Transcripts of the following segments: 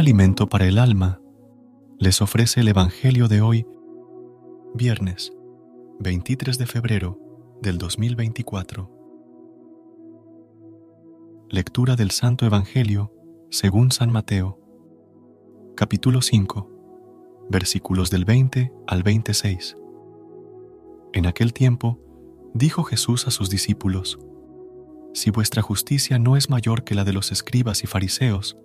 alimento para el alma, les ofrece el Evangelio de hoy, viernes 23 de febrero del 2024. Lectura del Santo Evangelio según San Mateo, capítulo 5, versículos del 20 al 26. En aquel tiempo, dijo Jesús a sus discípulos, Si vuestra justicia no es mayor que la de los escribas y fariseos,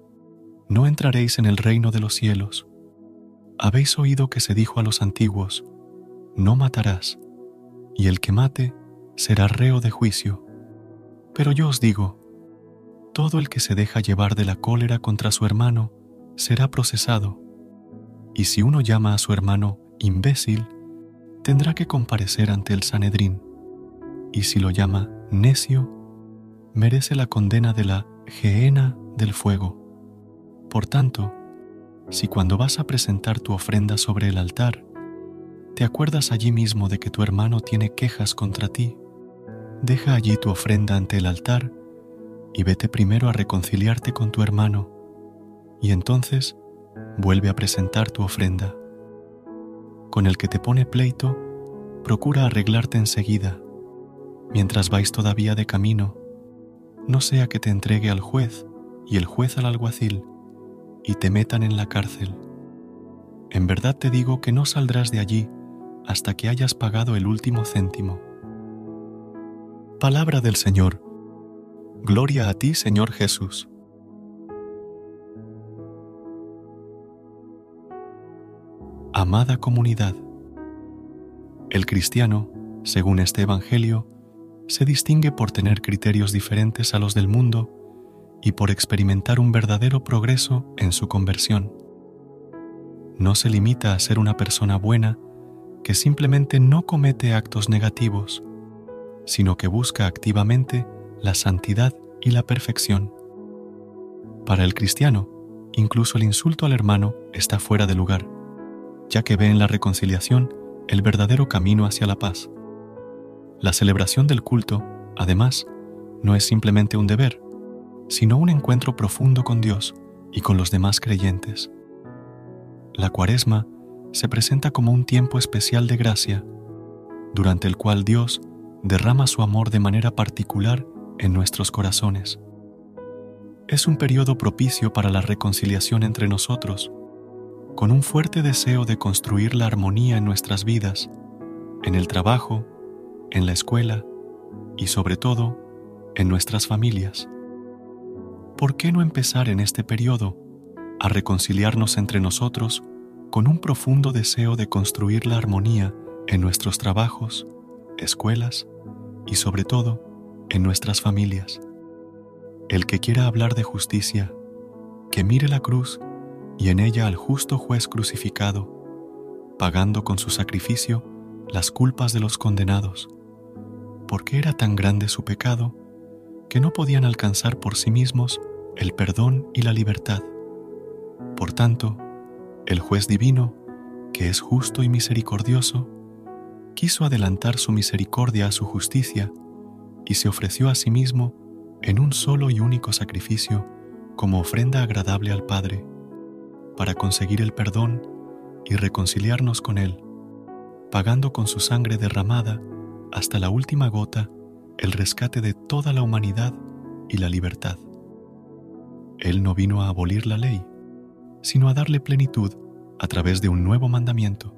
no entraréis en el reino de los cielos. Habéis oído que se dijo a los antiguos, No matarás, y el que mate será reo de juicio. Pero yo os digo, todo el que se deja llevar de la cólera contra su hermano será procesado, y si uno llama a su hermano imbécil, tendrá que comparecer ante el Sanedrín, y si lo llama necio, merece la condena de la gehenna del fuego. Por tanto, si cuando vas a presentar tu ofrenda sobre el altar, te acuerdas allí mismo de que tu hermano tiene quejas contra ti, deja allí tu ofrenda ante el altar y vete primero a reconciliarte con tu hermano, y entonces vuelve a presentar tu ofrenda. Con el que te pone pleito, procura arreglarte enseguida, mientras vais todavía de camino, no sea que te entregue al juez y el juez al alguacil, y te metan en la cárcel. En verdad te digo que no saldrás de allí hasta que hayas pagado el último céntimo. Palabra del Señor. Gloria a ti, Señor Jesús. Amada comunidad, el cristiano, según este Evangelio, se distingue por tener criterios diferentes a los del mundo y por experimentar un verdadero progreso en su conversión. No se limita a ser una persona buena que simplemente no comete actos negativos, sino que busca activamente la santidad y la perfección. Para el cristiano, incluso el insulto al hermano está fuera de lugar, ya que ve en la reconciliación el verdadero camino hacia la paz. La celebración del culto, además, no es simplemente un deber, sino un encuentro profundo con Dios y con los demás creyentes. La cuaresma se presenta como un tiempo especial de gracia, durante el cual Dios derrama su amor de manera particular en nuestros corazones. Es un periodo propicio para la reconciliación entre nosotros, con un fuerte deseo de construir la armonía en nuestras vidas, en el trabajo, en la escuela y sobre todo en nuestras familias. ¿Por qué no empezar en este periodo a reconciliarnos entre nosotros con un profundo deseo de construir la armonía en nuestros trabajos, escuelas y sobre todo en nuestras familias? El que quiera hablar de justicia, que mire la cruz y en ella al justo juez crucificado, pagando con su sacrificio las culpas de los condenados, porque era tan grande su pecado que no podían alcanzar por sí mismos el perdón y la libertad. Por tanto, el juez divino, que es justo y misericordioso, quiso adelantar su misericordia a su justicia y se ofreció a sí mismo en un solo y único sacrificio como ofrenda agradable al Padre, para conseguir el perdón y reconciliarnos con Él, pagando con su sangre derramada hasta la última gota el rescate de toda la humanidad y la libertad. Él no vino a abolir la ley, sino a darle plenitud a través de un nuevo mandamiento,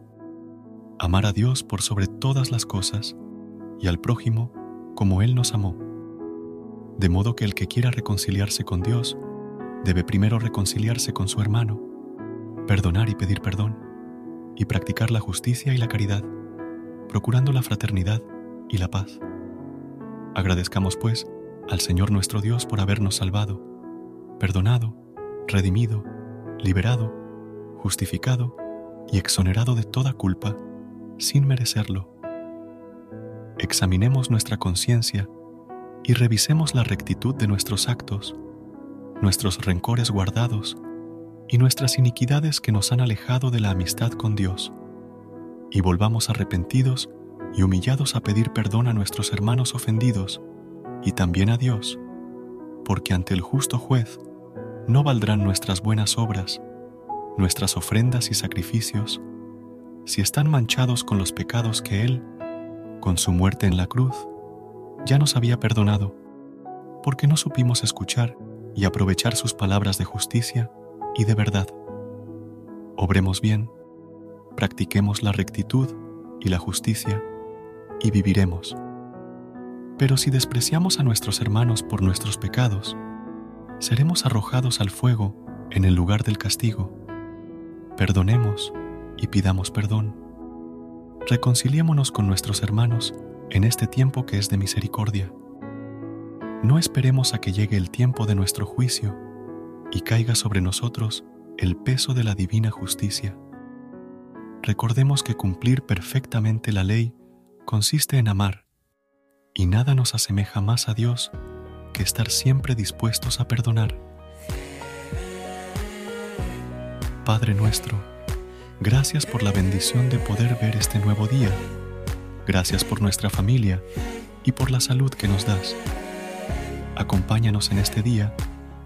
amar a Dios por sobre todas las cosas y al prójimo como Él nos amó. De modo que el que quiera reconciliarse con Dios debe primero reconciliarse con su hermano, perdonar y pedir perdón, y practicar la justicia y la caridad, procurando la fraternidad y la paz. Agradezcamos, pues, al Señor nuestro Dios por habernos salvado, perdonado, redimido, liberado, justificado y exonerado de toda culpa, sin merecerlo. Examinemos nuestra conciencia y revisemos la rectitud de nuestros actos, nuestros rencores guardados y nuestras iniquidades que nos han alejado de la amistad con Dios, y volvamos arrepentidos y humillados a pedir perdón a nuestros hermanos ofendidos y también a Dios, porque ante el justo juez no valdrán nuestras buenas obras, nuestras ofrendas y sacrificios, si están manchados con los pecados que Él, con su muerte en la cruz, ya nos había perdonado, porque no supimos escuchar y aprovechar sus palabras de justicia y de verdad. Obremos bien, practiquemos la rectitud y la justicia, y viviremos. Pero si despreciamos a nuestros hermanos por nuestros pecados, seremos arrojados al fuego en el lugar del castigo. Perdonemos y pidamos perdón. Reconciliémonos con nuestros hermanos en este tiempo que es de misericordia. No esperemos a que llegue el tiempo de nuestro juicio y caiga sobre nosotros el peso de la divina justicia. Recordemos que cumplir perfectamente la ley consiste en amar, y nada nos asemeja más a Dios que estar siempre dispuestos a perdonar. Padre nuestro, gracias por la bendición de poder ver este nuevo día. Gracias por nuestra familia y por la salud que nos das. Acompáñanos en este día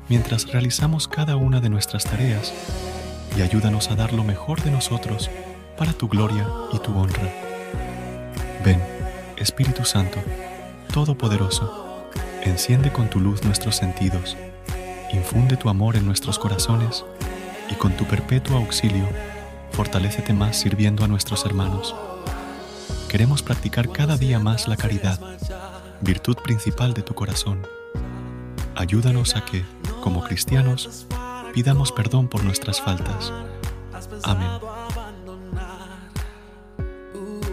mientras realizamos cada una de nuestras tareas y ayúdanos a dar lo mejor de nosotros para tu gloria y tu honra. Ven, Espíritu Santo, Todopoderoso, enciende con tu luz nuestros sentidos, infunde tu amor en nuestros corazones y con tu perpetuo auxilio, fortalécete más sirviendo a nuestros hermanos. Queremos practicar cada día más la caridad, virtud principal de tu corazón. Ayúdanos a que, como cristianos, pidamos perdón por nuestras faltas. Amén.